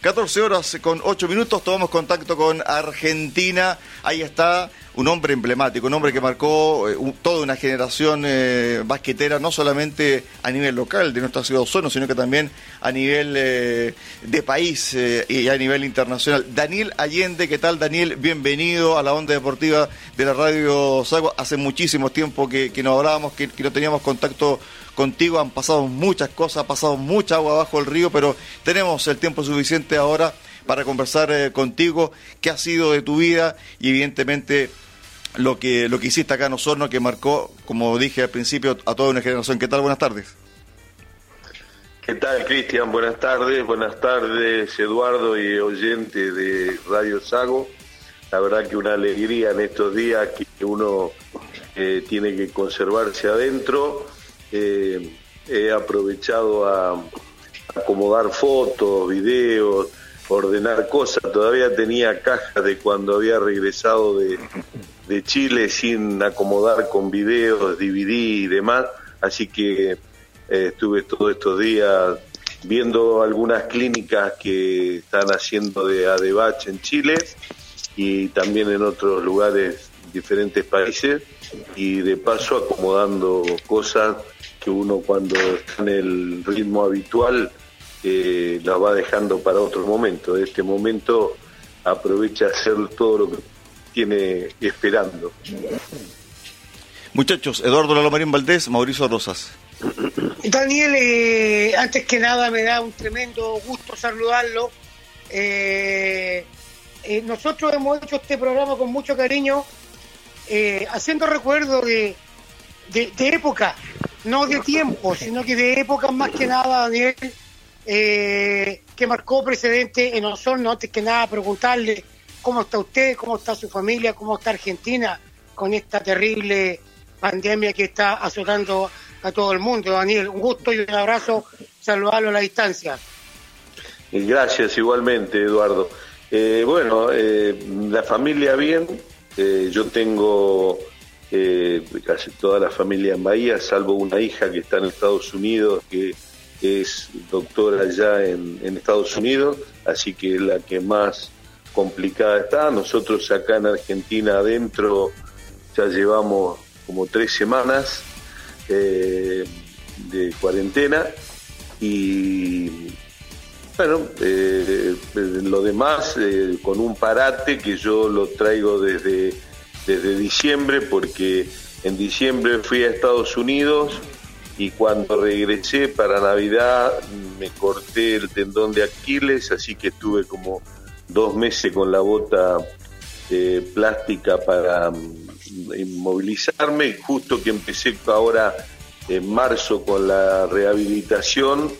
14 horas con 8 minutos, tomamos contacto con Argentina. Ahí está un hombre emblemático, un hombre que marcó eh, toda una generación eh, basquetera, no solamente a nivel local de nuestra ciudad Osorno, sino que también a nivel eh, de país y a nivel internacional. Daniel Allende, ¿qué tal Daniel? Bienvenido a la onda deportiva de la radio Sago. Hace muchísimo tiempo que, que no hablábamos, que, que no teníamos contacto contigo, han pasado muchas cosas, ha pasado mucha agua bajo el río, pero tenemos el tiempo suficiente ahora para conversar eh, contigo qué ha sido de tu vida y evidentemente lo que lo que hiciste acá en Osorno que marcó, como dije al principio, a toda una generación. ¿Qué tal? Buenas tardes. ¿Qué tal, Cristian? Buenas tardes. Buenas tardes, Eduardo y oyente de Radio Sago. La verdad que una alegría en estos días que uno eh, tiene que conservarse adentro. Eh, he aprovechado a acomodar fotos, videos, ordenar cosas. Todavía tenía cajas de cuando había regresado de, Chile sin acomodar con videos, DVD y demás. Así que eh, estuve todos estos días viendo algunas clínicas que están haciendo de ADEBACH en Chile y también en otros lugares, diferentes países, y de paso acomodando cosas que uno cuando está en el ritmo habitual eh, la va dejando para otro momento. De este momento aprovecha hacer todo lo que tiene esperando. Muchachos, Eduardo Lalomarín Valdés, Mauricio Rosas. Daniel, eh, antes que nada me da un tremendo gusto saludarlo. Eh, nosotros hemos hecho este programa con mucho cariño, haciendo recuerdo de, de, de, época, no de tiempo, sino que de épocas más que nada, Daniel, eh, que marcó precedente en Osorno. Antes que nada, preguntarle cómo está usted, cómo está su familia, cómo está Argentina con esta terrible pandemia que está azotando a todo el mundo. Daniel, un gusto y un abrazo, saludarlo a la distancia. Gracias igualmente, Eduardo. Eh, bueno, eh, la familia bien, yo tengo casi toda la familia en Bahía, salvo una hija que está en Estados Unidos, que es doctora ya en, Estados Unidos, así que es la que más complicada está. Nosotros acá en Argentina adentro ya llevamos como tres semanas eh, de cuarentena y bueno, eh, lo demás eh, con un parate que yo lo traigo desde, desde diciembre porque en diciembre fui a Estados Unidos y cuando regresé para Navidad me corté el tendón de Aquiles, así que estuve como dos meses con la bota eh, plástica para mm, inmovilizarme. Justo que empecé ahora en marzo con la rehabilitación,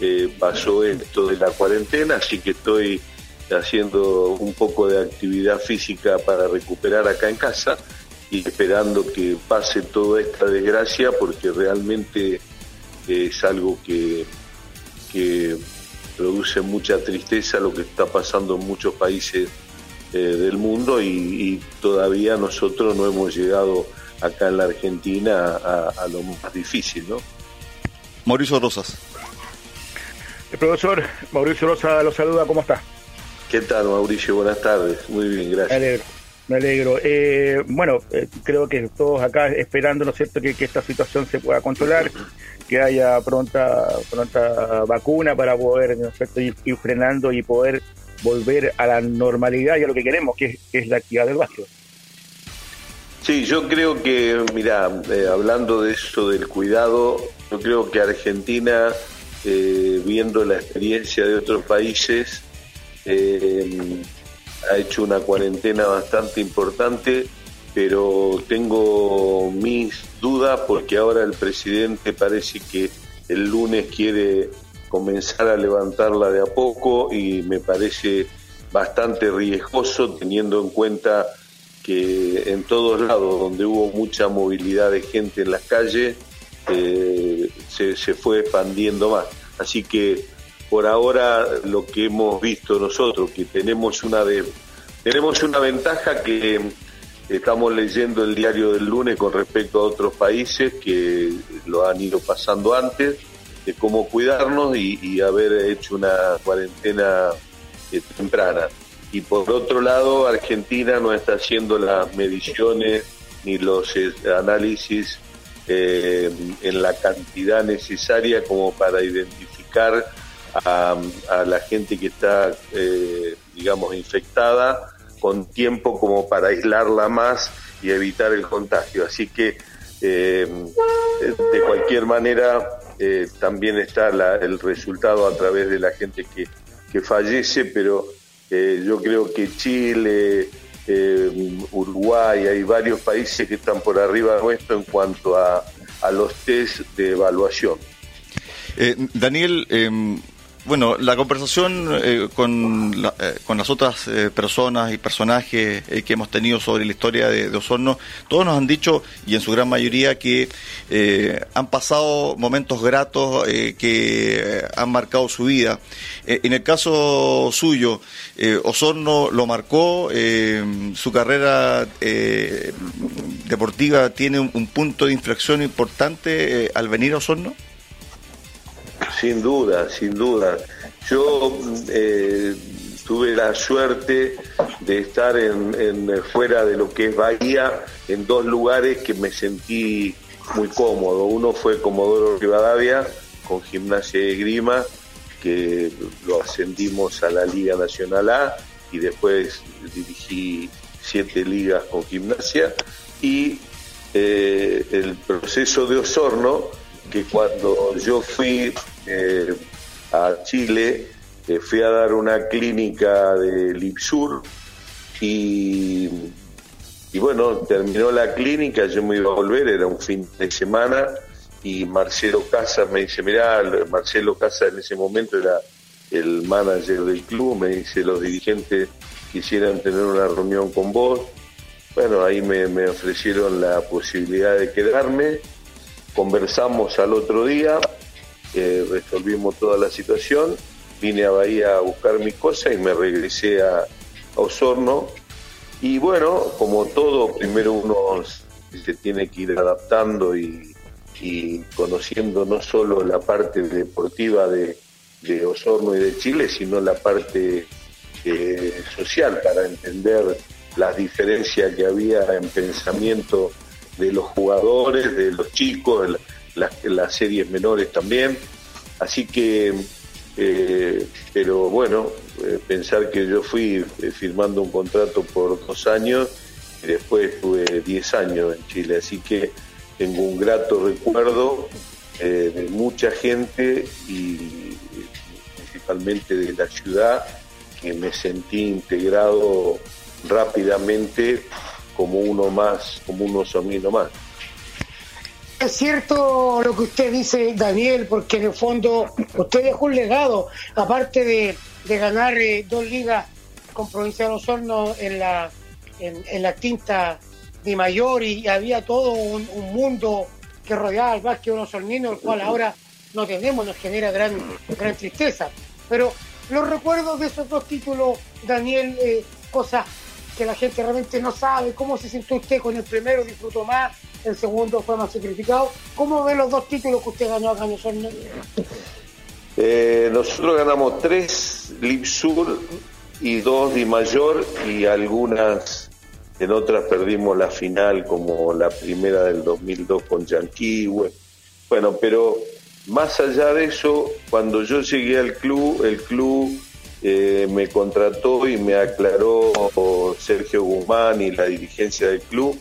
eh, pasó esto de la cuarentena, así que estoy haciendo un poco de actividad física para recuperar acá en casa esperando que pase toda esta desgracia porque realmente es algo que, que produce mucha tristeza lo que está pasando en muchos países eh, del mundo y, todavía nosotros no hemos llegado acá en la Argentina a, lo más difícil, ¿no? Mauricio Rosas. El profesor Mauricio Rosas lo saluda, ¿cómo está? ¿Qué tal, Mauricio? Buenas tardes. Muy bien, gracias. Me alegro. Eh, bueno, eh, creo que todos acá esperando, ¿no es cierto?, que, esta situación se pueda controlar, que haya pronta pronta vacuna para poder, ¿no es cierto?, ir, frenando y poder volver a la normalidad y a lo que queremos, que es, la actividad del básquet. Sí, yo creo que, mira, eh, hablando de eso del cuidado, yo creo que Argentina, viendo la experiencia de otros países, eh, ha hecho una cuarentena bastante importante, pero tengo mis dudas porque ahora el presidente parece que el lunes quiere comenzar a levantarla de a poco y me parece bastante riesgoso teniendo en cuenta que en todos lados donde hubo mucha movilidad de gente en las calles eh, se, se fue expandiendo más. Así que por ahora lo que hemos visto nosotros, que tenemos una de, tenemos una ventaja que estamos leyendo el diario del lunes con respecto a otros países que lo han ido pasando antes, de cómo cuidarnos y, haber hecho una cuarentena temprana. Y por otro lado, Argentina no está haciendo las mediciones ni los análisis en la cantidad necesaria como para identificar a, la gente que está, digamos, infectada con tiempo como para aislarla más y evitar el contagio. Así que, eh, de cualquier manera, eh, también está el resultado a través de la gente que, que fallece, pero eh, yo creo que Chile, Uruguay, hay varios países que están por arriba nuestro en cuanto a, a los test de evaluación. Daniel, em, bueno, la conversación eh, con, eh, con las otras eh, personas y personajes que hemos tenido sobre la historia de, Osorno, todos nos han dicho, y en su gran mayoría, que han pasado momentos gratos que han marcado su vida. en el caso suyo, Osorno lo marcó, su carrera deportiva tiene un, un, punto de inflexión importante al venir a Osorno. Sin duda, sin duda. Yo eh, tuve la suerte de estar en, fuera de lo que es Bahía, en dos lugares que me sentí muy cómodo. Uno fue Comodoro Rivadavia, con Gimnasia de Grima, que lo ascendimos a la Liga Nacional A y después dirigí siete ligas con Gimnasia. Y eh, el proceso de Osorno, que cuando yo fui eh, a Chile, eh, fui a dar una clínica de Lipsur y, y bueno, terminó la clínica, yo me iba a volver, era un fin de semana y Marcelo Casa me dice, mirá, Marcelo Casa en ese momento era el manager del club, me dice, los dirigentes quisieran tener una reunión con vos. Bueno, ahí me ofrecieron la posibilidad de quedarme, conversamos al otro día, resolvimos toda la situación, vine a Bahía a buscar mis cosas y me regresé a, Osorno. Y bueno, como todo, primero uno se tiene que ir adaptando y, conociendo no solo la parte deportiva de, Osorno y de Chile, sino la parte eh, social para entender las diferencias que había en pensamiento de los jugadores, de los chicos, las, series menores también. Así que, eh, pero bueno, eh, pensar que yo fui eh, firmando un contrato por dos años y después estuve diez años en Chile. Así que tengo un grato recuerdo de mucha gente y principalmente de la ciudad que me sentí integrado rápidamente como uno más, como uno somino más. Es cierto lo que usted dice, Daniel, porque en el fondo usted dejó un legado, aparte de, ganar eh, dos ligas con Provincia de Osorno en la, en, la quinta de mayor y había todo un, mundo que rodeaba al básquet osornino, el cual ahora no tenemos, nos genera gran, gran tristeza. Pero los recuerdos de esos dos títulos, Daniel, eh, cosas que la gente realmente no sabe, cómo se sintió usted con el primero, disfrutó más, el segundo fue más sacrificado. ¿Cómo ve los dos títulos que usted ganó acá en Osorno? Eh, nosotros ganamos tres Lipsur y dos Di Mayor y algunas, en otras perdimos la final como la primera del 2002 con Yanquihue. Bueno, pero más allá de eso, cuando yo llegué al club, el club eh, me contrató y me aclaró Sergio Guzmán y la dirigencia del club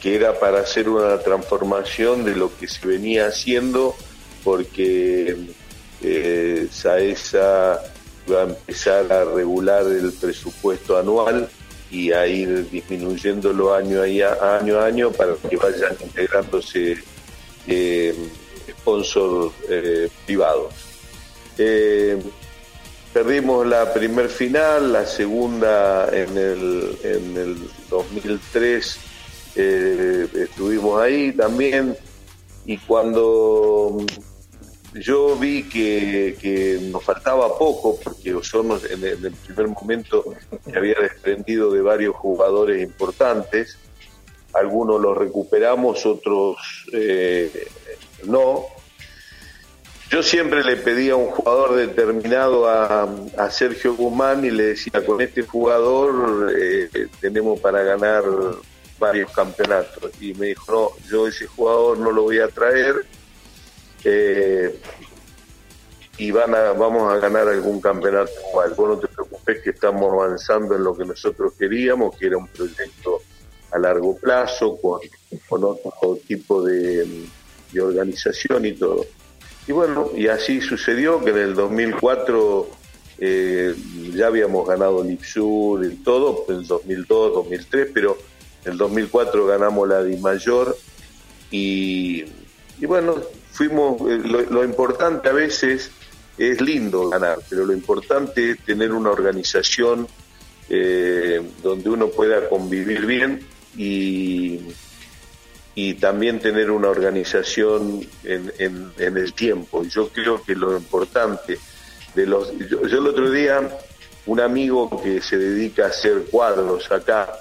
que era para hacer una transformación de lo que se venía haciendo, porque eh, Saesa va a empezar a regular el presupuesto anual y a ir disminuyéndolo año a año, para que vayan integrándose eh, sponsors eh, privados. Perdimos la primer final, la segunda en el, en el 2003 eh, estuvimos ahí también. Y cuando yo vi que, nos faltaba poco, porque Osorno en el, primer momento se había desprendido de varios jugadores importantes, algunos los recuperamos, otros eh, no, yo siempre le pedía a un jugador determinado a, Sergio Guzmán y le decía, con este jugador eh, tenemos para ganar varios campeonatos. Y me dijo, no, yo ese jugador no lo voy a traer eh, y van a, vamos a ganar algún campeonato igual. Vos no te preocupes que estamos avanzando en lo que nosotros queríamos, que era un proyecto a largo plazo, con, con otro tipo de, de organización y todo. Y bueno, y así sucedió que en el 2004 eh, ya habíamos ganado el IPSUR y todo, en el 2002, 2003, pero en el 2004 ganamos la Di Mayor y, bueno, fuimos, eh, lo, importante a veces es lindo ganar, pero lo importante es tener una organización eh, donde uno pueda convivir bien y y también tener una organización en, el tiempo. Yo creo que lo importante de los... Yo, el otro día, un amigo que se dedica a hacer cuadros acá,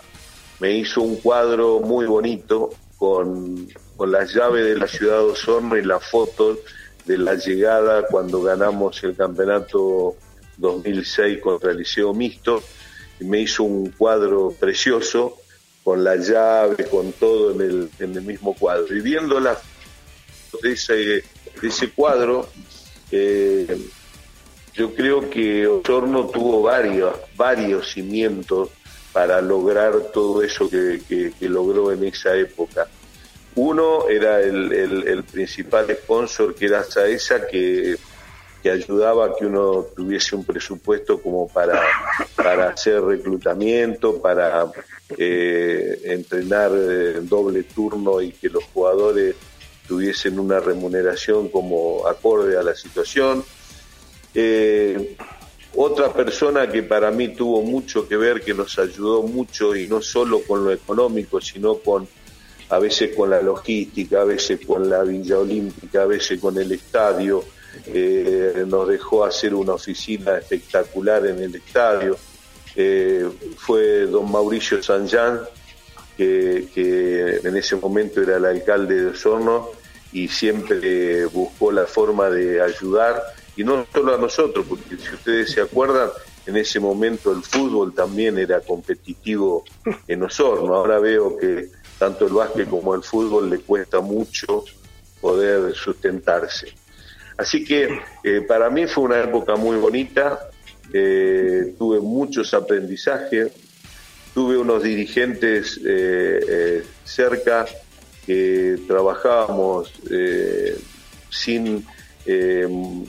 me hizo un cuadro muy bonito con, con las llaves de la ciudad de Osorno y las fotos de la llegada cuando ganamos el campeonato 2006 contra el Liceo Mixto. Y me hizo un cuadro precioso con la llave, con todo en el, en el mismo cuadro. Y viendo la de ese, ese cuadro, eh, yo creo que Osorno tuvo varios, varios cimientos para lograr todo eso que, que, logró en esa época. Uno era el, el, principal sponsor, que era Saesa, que que ayudaba a que uno tuviese un presupuesto como para, para hacer reclutamiento, para eh, entrenar en doble turno y que los jugadores tuviesen una remuneración como acorde a la situación. Eh, otra persona que para mí tuvo mucho que ver, que nos ayudó mucho y no solo con lo económico, sino con a veces con la logística, a veces con la Villa Olímpica, a veces con el estadio, eh, nos dejó hacer una oficina espectacular en el estadio. Eh, fue don Mauricio Sanján, que, que, en ese momento era el alcalde de Osorno y siempre buscó la forma de ayudar, y no solo a nosotros, porque si ustedes se acuerdan, en ese momento el fútbol también era competitivo en Osorno. Ahora veo que tanto el básquet como el fútbol le cuesta mucho poder sustentarse. Así que eh, para mí fue una época muy bonita, eh, tuve muchos aprendizajes, tuve unos dirigentes eh, cerca que trabajábamos sin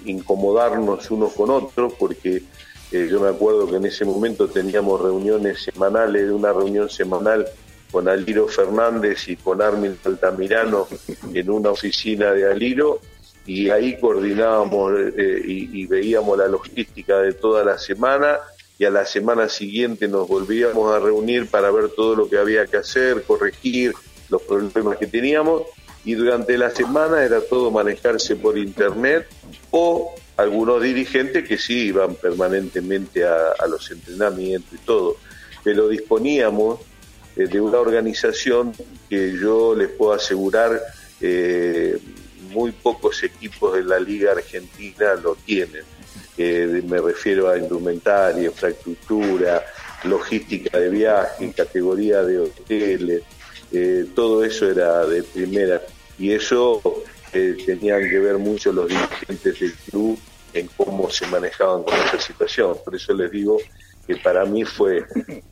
incomodarnos unos con otros, porque yo me acuerdo que en ese momento teníamos reuniones semanales, una reunión semanal con Aliro Fernández y con Armin Altamirano en una oficina de Aliro y ahí coordinábamos eh, y, veíamos la logística de toda la semana y a la semana siguiente nos volvíamos a reunir para ver todo lo que había que hacer, corregir los problemas que teníamos y durante la semana era todo manejarse por internet o algunos dirigentes que sí iban permanentemente a, los entrenamientos y todo, pero disponíamos eh, de una organización que yo les puedo asegurar eh, muy pocos equipos de la Liga Argentina lo tienen. Eh, me refiero a indumentaria, infraestructura, logística de viaje, categoría de hoteles, eh, todo eso era de primera. Y eso eh, tenían que ver mucho los dirigentes del club en cómo se manejaban con esa situación. Por eso les digo que para mí fue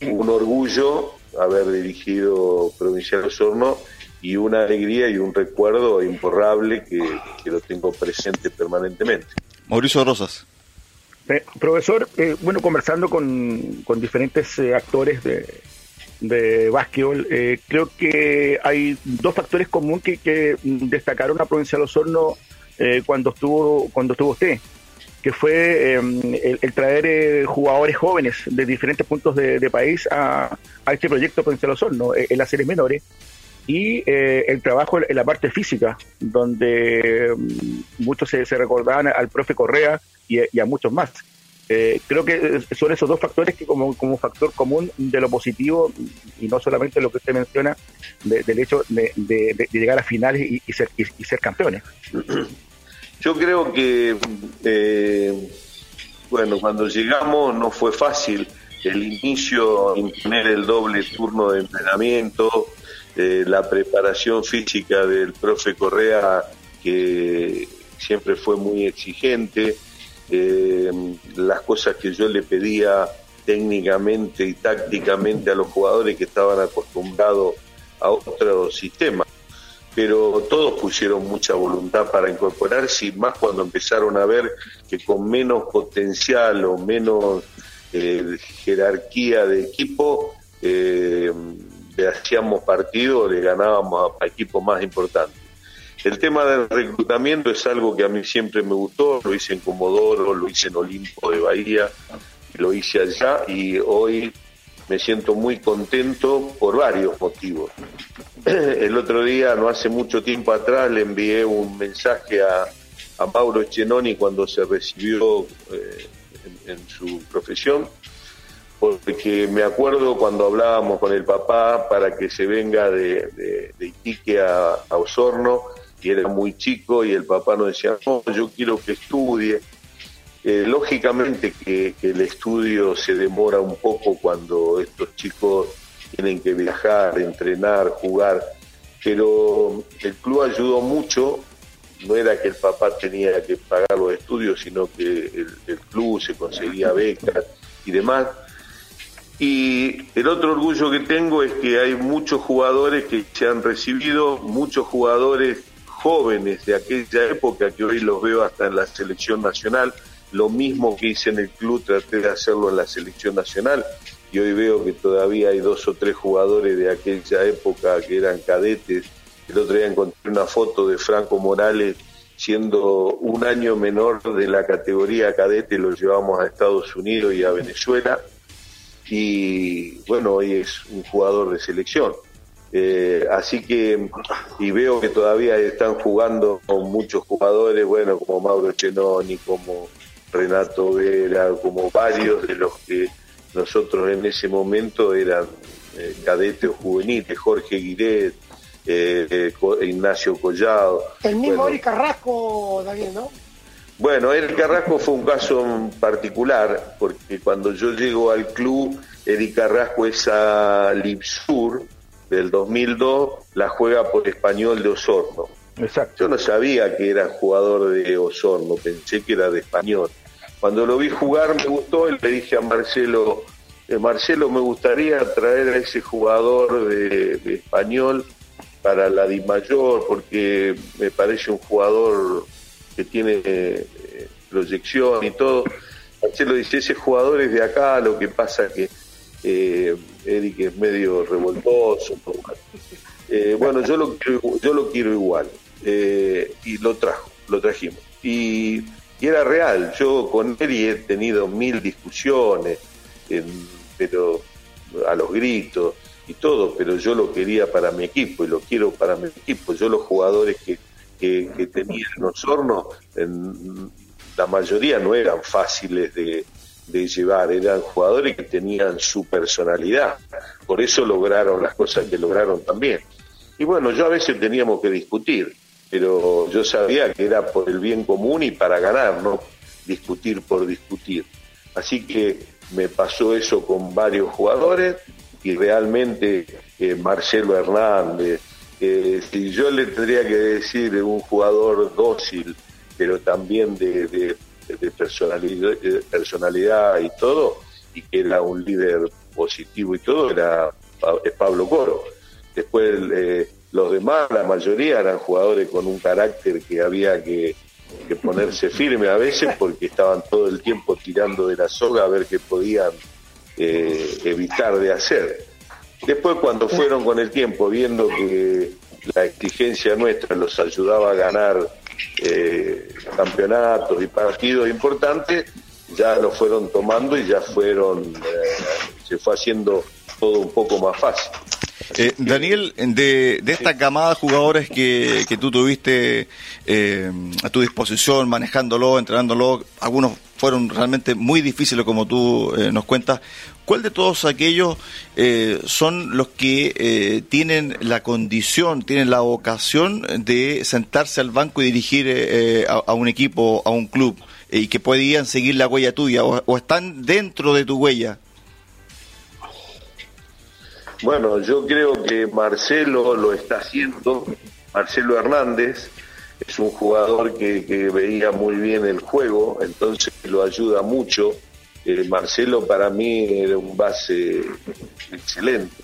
un orgullo haber dirigido Provincial Osorno y una alegría y un recuerdo imborrable que, lo tengo presente permanentemente. Mauricio Rosas. Eh, profesor, eh, bueno, conversando con, con diferentes eh, actores de, de básquetbol, creo que hay dos factores comunes que, que destacaron a Provincia de Osorno cuando estuvo cuando estuvo usted, que fue el, traer jugadores jóvenes de diferentes puntos de, país a, a, este proyecto Provincia de Osorno, en las series menores y eh, el trabajo en la parte física, donde mm, muchos se, recordaban al profe Correa y, a muchos más. Eh, creo que son esos dos factores que como, como factor común de lo positivo y no solamente lo que usted menciona del hecho de, llegar a finales y, ser, y, ser campeones. Yo creo que, eh, bueno, cuando llegamos no fue fácil el inicio, imponer el doble turno de entrenamiento, eh, la preparación física del profe Correa, que siempre fue muy exigente, eh, las cosas que yo le pedía técnicamente y tácticamente a los jugadores que estaban acostumbrados a otro sistema. Pero todos pusieron mucha voluntad para incorporarse y más cuando empezaron a ver que con menos potencial o menos eh, jerarquía de equipo eh, le hacíamos partido, le ganábamos a, equipos más importantes. El tema del reclutamiento es algo que a mí siempre me gustó, lo hice en Comodoro, lo hice en Olimpo de Bahía, lo hice allá y hoy me siento muy contento por varios motivos. El otro día, no hace mucho tiempo atrás, le envié un mensaje a, a Mauro Echenoni cuando se recibió eh, en, su profesión, porque me acuerdo cuando hablábamos con el papá para que se venga de, de, Iquique a, Osorno, y era muy chico, y el papá nos decía, no, yo quiero que estudie. Eh, lógicamente que, el estudio se demora un poco cuando estos chicos tienen que viajar, entrenar, jugar, pero el club ayudó mucho no era que el papá tenía que pagar los estudios, sino que el, club se conseguía becas y demás. Y el otro orgullo que tengo es que hay muchos jugadores que se han recibido, muchos jugadores jóvenes de aquella época que hoy los veo hasta en la selección nacional. Lo mismo que hice en el club, traté de hacerlo en la selección nacional y hoy veo que todavía hay dos o tres jugadores de aquella época que eran cadetes el otro día encontré una foto de Franco Morales siendo un año menor de la categoría cadete, lo llevamos a Estados Unidos y a Venezuela. Y bueno, hoy es un jugador de selección. Eh, así que, y veo que todavía están jugando con muchos jugadores, bueno, como Mauro Chenoni, como Renato Vera, como varios de los que nosotros en ese momento eran eh, cadetes o juveniles, Jorge Guiret, eh, Ignacio Collado. El mismo Eric Carrasco, Daniel, ¿no? Bueno, Eric Carrasco fue un caso particular, porque cuando yo llego al club, Eric Carrasco es a Lipsur del 2002, la juega por Español de Osorno. Exacto. Yo no sabía que era jugador de Osorno, pensé que era de Español. Cuando lo vi jugar me gustó y le dije a Marcelo, eh, Marcelo, me gustaría traer a ese jugador de Español para la Di Mayor, porque me parece un jugador que tiene eh, proyección y todo. Marcelo dice, ese jugador es de acá, lo que pasa que eh, Eric es medio revoltoso. Eh, bueno, yo lo, yo lo quiero igual. Eh, y lo trajo, lo trajimos. Y, y, era real, yo con Eric he tenido mil discusiones, pero a los gritos y todo, pero yo lo quería para mi equipo y lo quiero para mi equipo. Yo los jugadores que, que, tenía en Osorno, en, la mayoría no eran fáciles de, de llevar, eran jugadores que tenían su personalidad, por eso lograron las cosas que lograron también. Y bueno, yo a veces teníamos que discutir, pero yo sabía que era por el bien común y para ganar, no discutir por discutir. Así que me pasó eso con varios jugadores, y realmente eh, Marcelo Hernández, si yo le tendría que decir un jugador dócil, pero también de, personalidad, personalidad y todo, y que era un líder positivo y todo, era Pablo Coro. Después eh, los demás, la mayoría eran jugadores con un carácter que había que, que ponerse firme a veces porque estaban todo el tiempo tirando de la soga a ver qué podían eh, evitar de hacer. Después cuando fueron con el tiempo viendo que la exigencia nuestra los ayudaba a ganar eh, campeonatos y partidos importantes, ya lo fueron tomando y ya fueron, eh, se fue haciendo todo un poco más fácil. Eh, Daniel, de, de, esta camada de jugadores que, que tú tuviste eh, a tu disposición, manejándolo, entrenándolo, algunos fueron realmente muy difíciles, como tú eh, nos cuentas. ¿Cuál de todos aquellos eh, son los que eh, tienen la condición, tienen la vocación de sentarse al banco y dirigir eh, a, un equipo, a un club, y que podían seguir la huella tuya, o, están dentro de tu huella? Bueno, yo creo que Marcelo lo está haciendo, Marcelo Hernández, es un jugador que, veía muy bien el juego, entonces lo ayuda mucho. Eh, Marcelo para mí era un base excelente,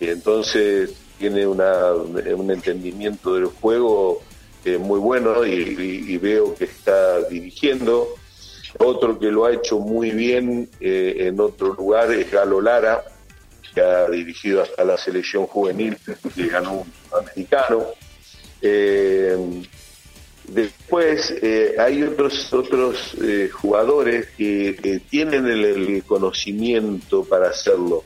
y entonces tiene una, un entendimiento del juego eh, muy bueno y, veo que está dirigiendo. Otro que lo ha hecho muy bien eh, en otro lugar es Galo Lara, que ha dirigido hasta la selección juvenil, que ganó un americano. Después eh, hay otros otros eh, jugadores que, tienen el, conocimiento para hacerlo,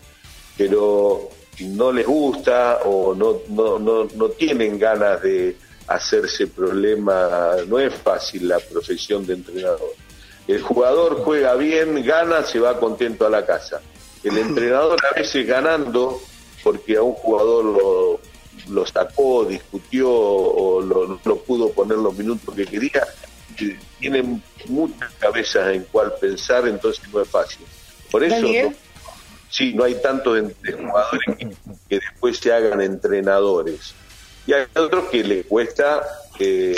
pero no les gusta o no, no, no, no tienen ganas de hacerse problema. No es fácil la profesión de entrenador. El jugador juega bien, gana, se va contento a la casa. El entrenador a veces ganando, porque a un jugador lo, lo sacó, discutió o lo, no pudo poner los minutos que quería, tienen muchas cabezas en cuál pensar, entonces no es fácil. Por eso, no, sí, no hay tantos jugadores que, después se hagan entrenadores. Y hay otros que le cuesta eh,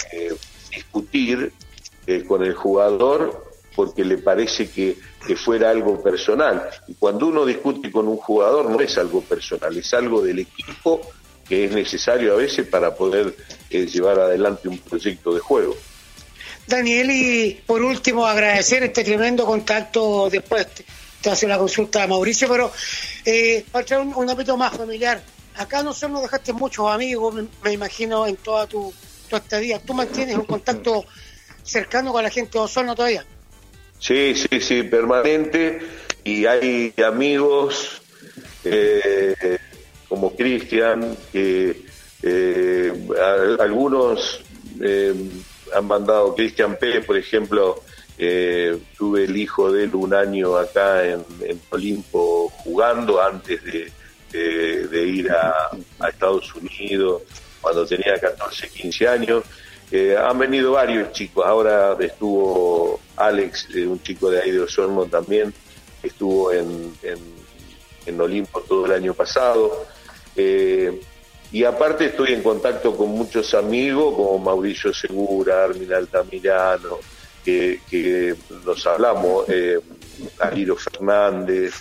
discutir eh, con el jugador porque le parece que, que, fuera algo personal. Y cuando uno discute con un jugador no es algo personal, es algo del equipo que es necesario a veces para poder eh, llevar adelante un proyecto de juego. Daniel, y por último agradecer este tremendo contacto después te hace la consulta a Mauricio, pero eh, para traer un, ámbito más familiar, acá nosotros nos dejaste muchos amigos, me, imagino, en toda tu, tu, estadía. ¿Tú mantienes un contacto cercano con la gente de Osorno todavía? Sí, sí, sí, permanente, y hay amigos eh, como Cristian, que eh, algunos eh, han mandado, Cristian Pérez, por ejemplo, eh, tuve el hijo de él un año acá en, Olimpo jugando antes de, ir a, Estados Unidos, cuando tenía 14, 15 años. han venido varios chicos, ahora estuvo Alex, un chico de ahí de Osorno también, estuvo en, en Olimpo todo el año pasado. Eh, y aparte estoy en contacto con muchos amigos como Mauricio Segura, Armin Altamirano, que, nos hablamos, eh, Fernández,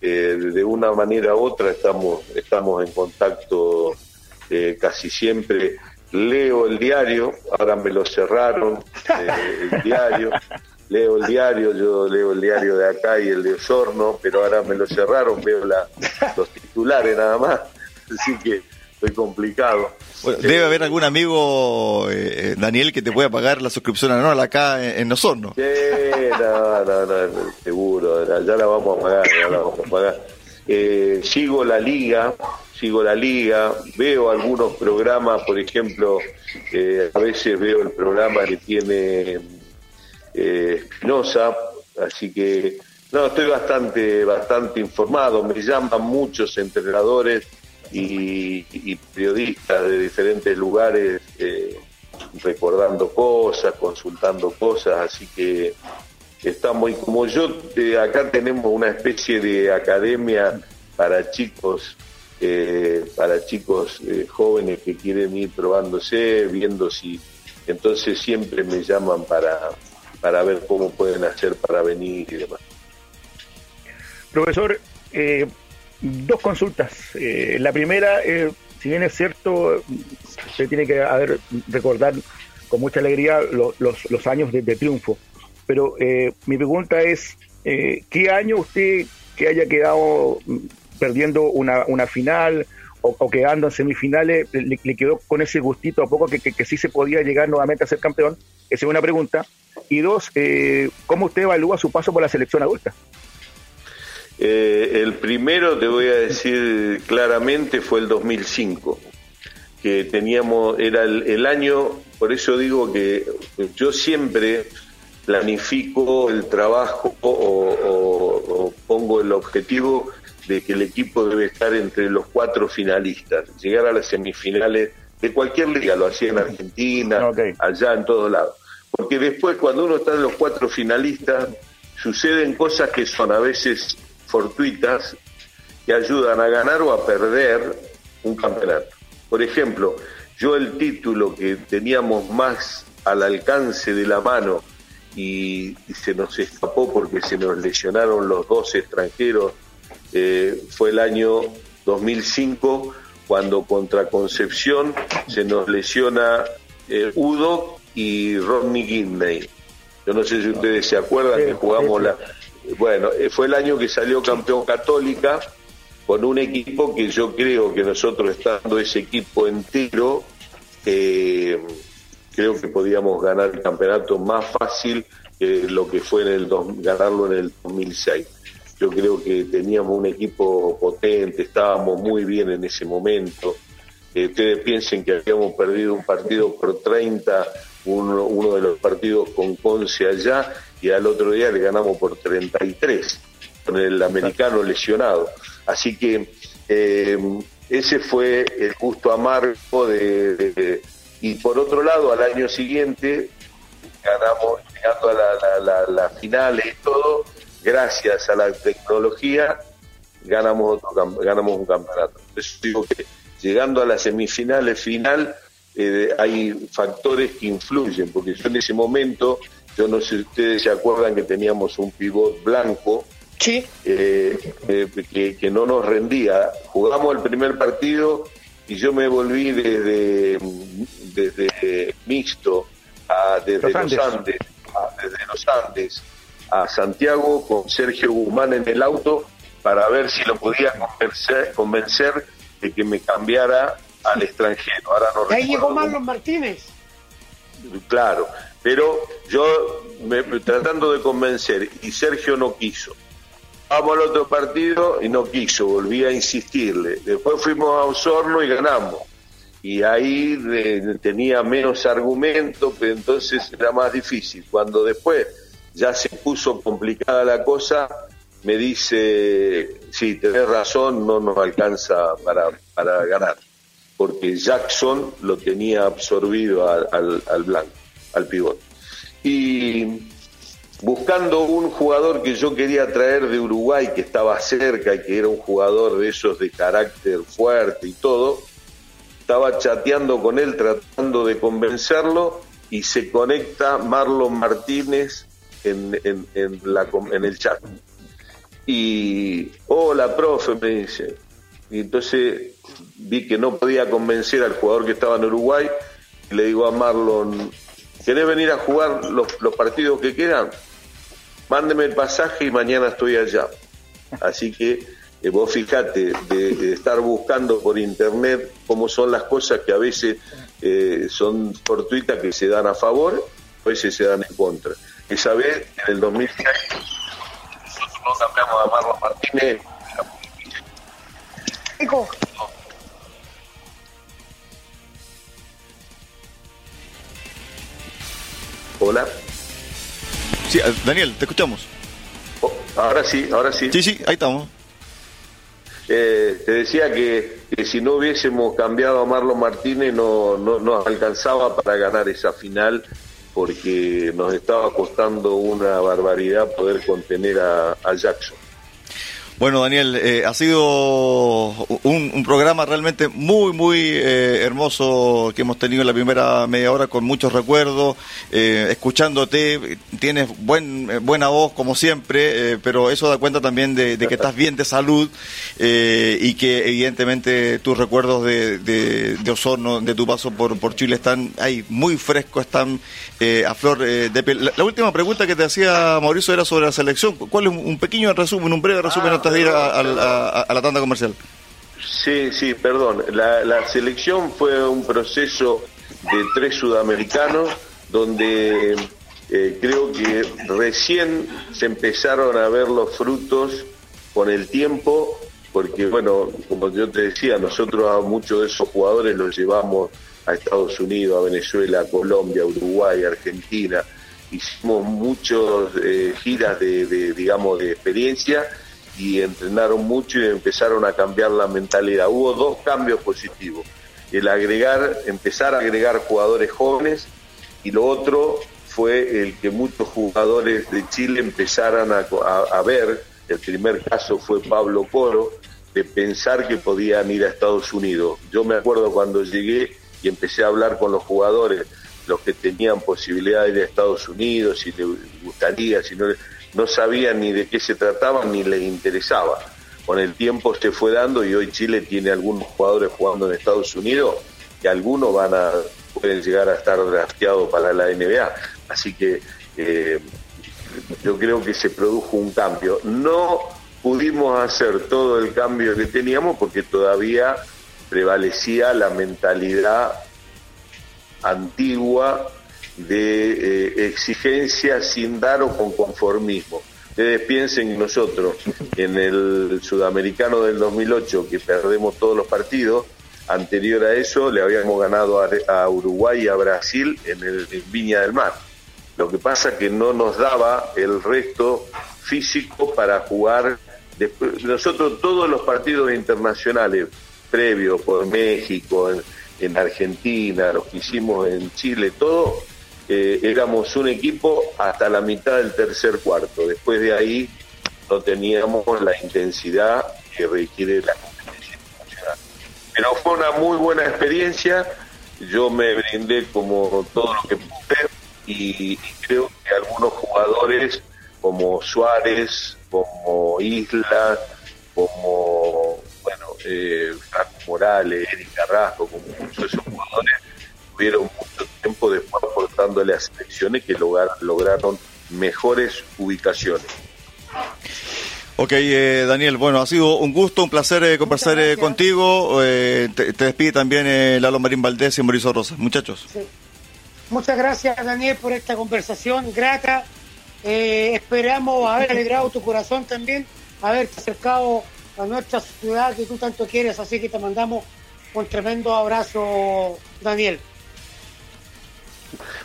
eh, de una manera u otra estamos, estamos en contacto eh, casi siempre. Leo el diario, ahora me lo cerraron, el diario, leo el diario, yo leo el diario de acá y el de Osorno, pero ahora me lo cerraron, veo los titulares nada más así que fue complicado. debe haber algún amigo, eh, Daniel, que te pueda pagar la suscripción anual acá en, en Osorno. Sí, no, no, no, seguro, ya la vamos a pagar, ya la vamos a pagar. Eh, sigo la liga, sigo la liga, veo algunos programas, por ejemplo, eh, a veces veo el programa que tiene Espinosa, así que no, estoy bastante, bastante informado, me llaman muchos entrenadores y, periodistas de diferentes lugares eh, recordando cosas, consultando cosas, así que estamos, y como yo, eh, acá tenemos una especie de academia para chicos, eh, para chicos jóvenes que quieren ir probándose, viendo si, entonces siempre me llaman para, para ver cómo pueden hacer para venir y demás. Profesor, eh, dos consultas. Eh, la primera, eh, si bien es cierto, se tiene que haber, recordar con mucha alegría los, años de, triunfo, pero eh, mi pregunta es, ¿qué año usted que haya quedado perdiendo una, final o, quedando en semifinales le, quedó con ese gustito a poco que, que, sí se podía llegar nuevamente a ser campeón? Esa es una pregunta. Y dos, ¿cómo usted evalúa su paso por la selección adulta? Eh, el primero, te voy a decir claramente, fue el 2005, que teníamos, era el, año, por eso digo que yo siempre planifico el trabajo o, pongo el objetivo de que el equipo debe estar entre los cuatro finalistas, llegar a las semifinales de cualquier liga, lo hacía en Argentina, allá en todos lados. Porque después cuando uno está en los cuatro finalistas, suceden cosas que son a veces fortuitas, que ayudan a ganar o a perder un campeonato. Por ejemplo, yo el título que teníamos más al alcance de la mano y, se nos escapó porque se nos lesionaron los dos extranjeros, eh, fue el año 2005 cuando contra Concepción se nos lesiona eh, Udo y Rodney Gidney. Yo no sé si ustedes se acuerdan que jugamos la... Bueno, eh, fue el año que salió campeón católica con un equipo que yo creo que nosotros estando ese equipo entero, eh, creo que podíamos ganar el campeonato más fácil que lo que fue en el ganarlo en el 2006. Yo creo que teníamos un equipo potente, estábamos muy bien en ese momento. Eh, ustedes piensen que habíamos perdido un partido por 30, uno, uno de los partidos con Conce allá, y al otro día le ganamos por 33, con el americano lesionado. Así que eh, ese fue el gusto amargo de, Y por otro lado, al año siguiente, ganamos, llegando a la, la, la, finales y todo, gracias a la tecnología, ganamos, otro, ganamos un campeonato. Entonces digo que llegando a las semifinales final, eh, hay factores que influyen, porque yo en ese momento, yo no sé si ustedes se acuerdan que teníamos un pivot blanco, sí. Eh, que, que, no nos rendía. Jugamos el primer partido y yo me volví desde, desde mixto a, desde los Andes, desde los Andes a Santiago con Sergio Guzmán en el auto para ver si lo podía convencer, convencer de que me cambiara al extranjero. Ahora no Ahí llegó Marlon Martínez. Claro, pero yo me, tratando de convencer y Sergio no quiso. Vamos al otro partido y no quiso, volví a insistirle. Después fuimos a Osorno y ganamos. Y ahí tenía menos argumentos, pero entonces era más difícil. Cuando después ya se puso complicada la cosa, me dice, sí, tenés razón, no nos alcanza para, para ganar, porque Jackson lo tenía absorbido al, al, blanco, al pivote. Y buscando un jugador que yo quería traer de Uruguay, que estaba cerca y que era un jugador de esos de carácter fuerte y todo, estaba chateando con él, tratando de convencerlo, y se conecta Marlon Martínez en, el chat. Y, hola, profe, me dice. Y entonces vi que no podía convencer al jugador que estaba en Uruguay. Y le digo a Marlon, ¿querés venir a jugar los, partidos que quedan? Mándeme el pasaje y mañana estoy allá. Así que eh, vos fijate de, estar buscando por internet cómo son las cosas que a veces eh, son fortuitas que se dan a favor, a veces se dan en contra. Esa vez, en el 2006, nosotros no cambiamos a Marlon Martínez. Hola. Sí, eh, Daniel, te escuchamos. Oh, ahora sí, ahora sí. Sí, sí, ahí estamos. Eh, te decía que, que, si no hubiésemos cambiado a Marlon Martínez no, no nos alcanzaba para ganar esa final porque nos estaba costando una barbaridad poder contener a, a Jackson. Bueno, Daniel, eh, ha sido un, programa realmente muy, muy eh, hermoso que hemos tenido en la primera media hora con muchos recuerdos, eh, escuchándote, tienes buen, buena voz como siempre, pero eso da cuenta también de, que estás bien de salud y que evidentemente tus recuerdos de, de, Osorno, de tu paso por, por Chile están ahí muy frescos, están a flor de piel. La, última pregunta que te hacía Mauricio era sobre la selección. ¿Cuál es un, pequeño resumen, un breve resumen? Ah, de ir a, la tanda comercial. Sí, sí, perdón. La, selección fue un proceso de tres sudamericanos donde eh, creo que recién se empezaron a ver los frutos con el tiempo, porque bueno, como yo te decía, nosotros a muchos de esos jugadores los llevamos a Estados Unidos, a Venezuela, a Colombia, Uruguay, Argentina, hicimos muchas eh, giras de, digamos, de experiencia y entrenaron mucho y empezaron a cambiar la mentalidad. Hubo dos cambios positivos. El agregar, empezar a agregar jugadores jóvenes y lo otro fue el que muchos jugadores de Chile empezaran a, ver, el primer caso fue Pablo Coro, de pensar que podían ir a Estados Unidos. Yo me acuerdo cuando llegué y empecé a hablar con los jugadores, los que tenían posibilidad de ir a Estados Unidos, si les gustaría, si no, no sabían ni de qué se trataba ni les interesaba. Con el tiempo se fue dando y hoy Chile tiene algunos jugadores jugando en Estados Unidos y algunos van a pueden llegar a estar drafteados para la NBA. Así que eh, yo creo que se produjo un cambio. No pudimos hacer todo el cambio que teníamos porque todavía prevalecía la mentalidad antigua de eh, exigencia sin dar o con conformismo. Ustedes piensen en nosotros, en el sudamericano del 2008, que perdemos todos los partidos, anterior a eso le habíamos ganado a, Uruguay y a Brasil en el Viña del Mar. Lo que pasa que no nos daba el resto físico para jugar. Después, nosotros todos los partidos internacionales previos por México, en, Argentina, los que hicimos en Chile, todo, éramos un equipo hasta la mitad del tercer cuarto. Después de ahí no teníamos la intensidad que requiere la pero fue una muy buena experiencia. Yo me brindé como todo lo que pude y, creo que algunos jugadores como Suárez, como Isla, como bueno eh, Franco Morales, Eric Carrasco, como muchos de esos jugadores tuvieron mucho tiempo después aportándole a selecciones que lograron mejores ubicaciones. Ok, eh, Daniel, bueno, ha sido un gusto, un placer eh, conversar eh, contigo. te, despide también Lalo Marín Valdés y Mauricio Rosas. Muchachos. Muchas gracias, Daniel, por esta conversación grata. esperamos haber alegrado tu corazón también, haberte acercado a nuestra ciudad que tú tanto quieres, así que te mandamos un tremendo abrazo, Daniel.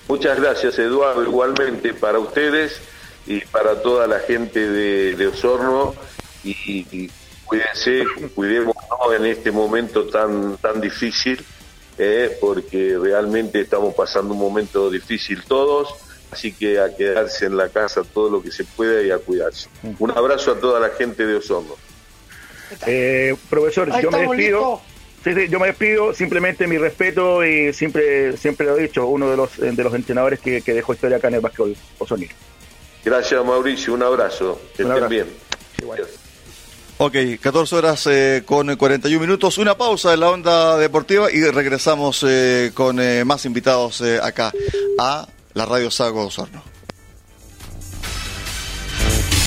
Muchas gracias, Eduardo, igualmente para ustedes y para toda la gente de, Osorno y, cuídense, cuidémonos en este momento tan, tan difícil, eh, porque realmente estamos pasando un momento difícil todos, así que a quedarse en la casa todo lo que se pueda y a cuidarse. Un abrazo a toda la gente de Osorno. Eh, profesor, yo me despido. Yo me despido, simplemente mi respeto y siempre siempre lo he dicho, uno de los de los entrenadores que, dejó historia acá en el básquetbol Osorno. Gracias, Mauricio. Un abrazo. Que estén bien. Ok, 14 horas eh, con 41 minutos. Una pausa en la onda deportiva y regresamos eh, con eh, más invitados acá a la Radio Sago Osorno.